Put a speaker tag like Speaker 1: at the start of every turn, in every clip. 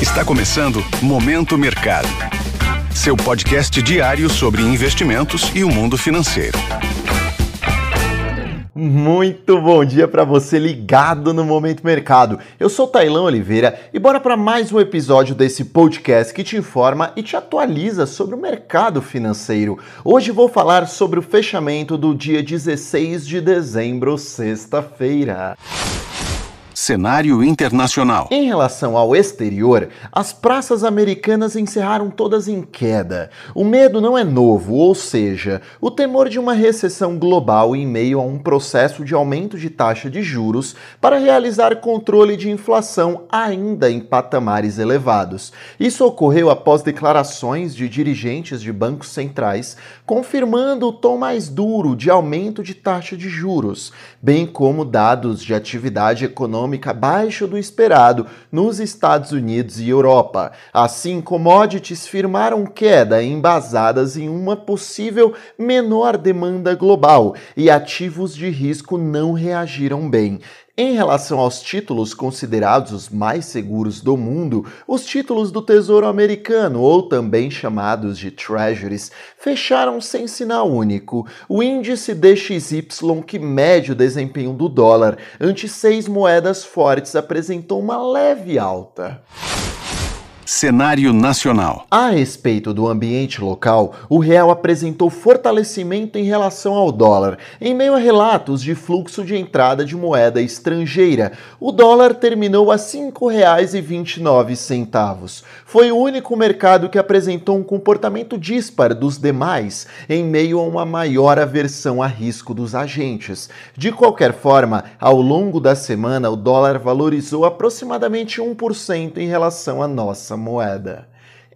Speaker 1: Está começando Momento Mercado. Seu podcast diário sobre investimentos e o mundo financeiro.
Speaker 2: Muito bom dia para você ligado no Momento Mercado. Eu sou Tailão Oliveira e bora para mais um episódio desse podcast que te informa e te atualiza sobre o mercado financeiro. Hoje vou falar sobre o fechamento do dia 16 de dezembro, sexta-feira.
Speaker 1: Cenário internacional.
Speaker 2: Em relação ao exterior, as praças americanas encerraram todas em queda. O medo não é novo, ou seja, o temor de uma recessão global em meio a um processo de aumento de taxa de juros para realizar controle de inflação ainda em patamares elevados. Isso ocorreu após declarações de dirigentes de bancos centrais confirmando o tom mais duro de aumento de taxa de juros, bem como dados de atividade econômica econômica abaixo do esperado nos Estados Unidos e Europa. Assim, commodities firmaram queda embasadas em uma possível menor demanda global e ativos de risco não reagiram bem. Em relação aos títulos considerados os mais seguros do mundo, os títulos do Tesouro Americano, ou também chamados de Treasuries, fecharam sem sinal único. O índice DXY, que mede o desempenho do dólar ante seis moedas fortes, apresentou uma leve alta.
Speaker 1: Cenário nacional.
Speaker 2: A respeito do ambiente local, o real apresentou fortalecimento em relação ao dólar, em meio a relatos de fluxo de entrada de moeda estrangeira. O dólar terminou a R$ 5,29. Foi o único mercado que apresentou um comportamento dispar dos demais, em meio a uma maior aversão a risco dos agentes. De qualquer forma, ao longo da semana, o dólar valorizou aproximadamente 1% em relação à nossa moeda.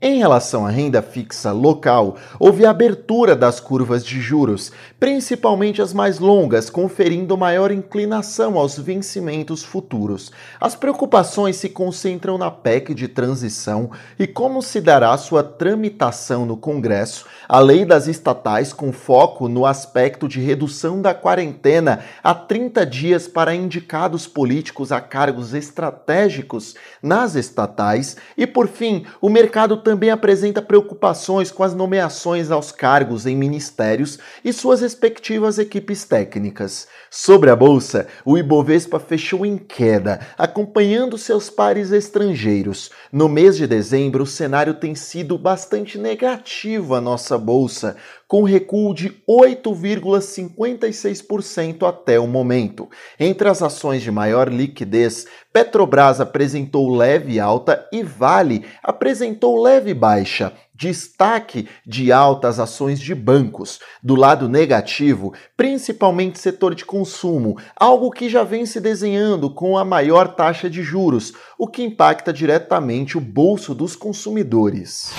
Speaker 2: Em relação à renda fixa local, houve abertura das curvas de juros, principalmente as mais longas, conferindo maior inclinação aos vencimentos futuros. As preocupações se concentram na PEC de transição e como se dará sua tramitação no Congresso, a lei das estatais com foco no aspecto de redução da quarentena a 30 dias para indicados políticos a cargos estratégicos nas estatais e, por fim, o mercado também apresenta preocupações com as nomeações aos cargos em ministérios e suas respectivas equipes técnicas. Sobre a bolsa, o Ibovespa fechou em queda, acompanhando seus pares estrangeiros. No mês de dezembro, o cenário tem sido bastante negativo à nossa bolsa, com recuo de 8,56% até o momento. Entre as ações de maior liquidez, Petrobras apresentou leve alta e Vale apresentou leve baixa. Destaque de altas ações de bancos. Do lado negativo, principalmente setor de consumo, algo que já vem se desenhando com a maior taxa de juros, o que impacta diretamente o bolso dos consumidores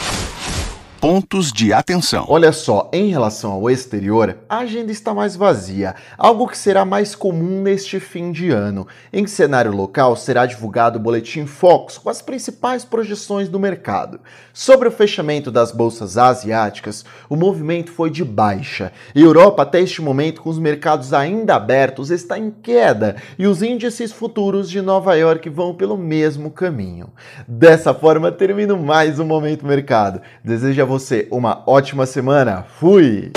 Speaker 1: pontos de atenção.
Speaker 2: Olha só, em relação ao exterior, a agenda está mais vazia, algo que será mais comum neste fim de ano. Em cenário local, será divulgado o boletim Focus com as principais projeções do mercado. Sobre o fechamento das bolsas asiáticas, o movimento foi de baixa. Europa, até este momento, com os mercados ainda abertos, está em queda e os índices futuros de Nova York vão pelo mesmo caminho. Dessa forma, termino mais um Momento Mercado. Desejo a você uma ótima semana. Fui!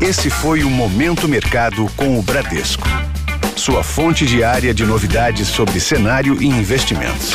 Speaker 1: Esse foi o Momento Mercado com o Bradesco. Sua fonte diária de novidades sobre cenário e investimentos.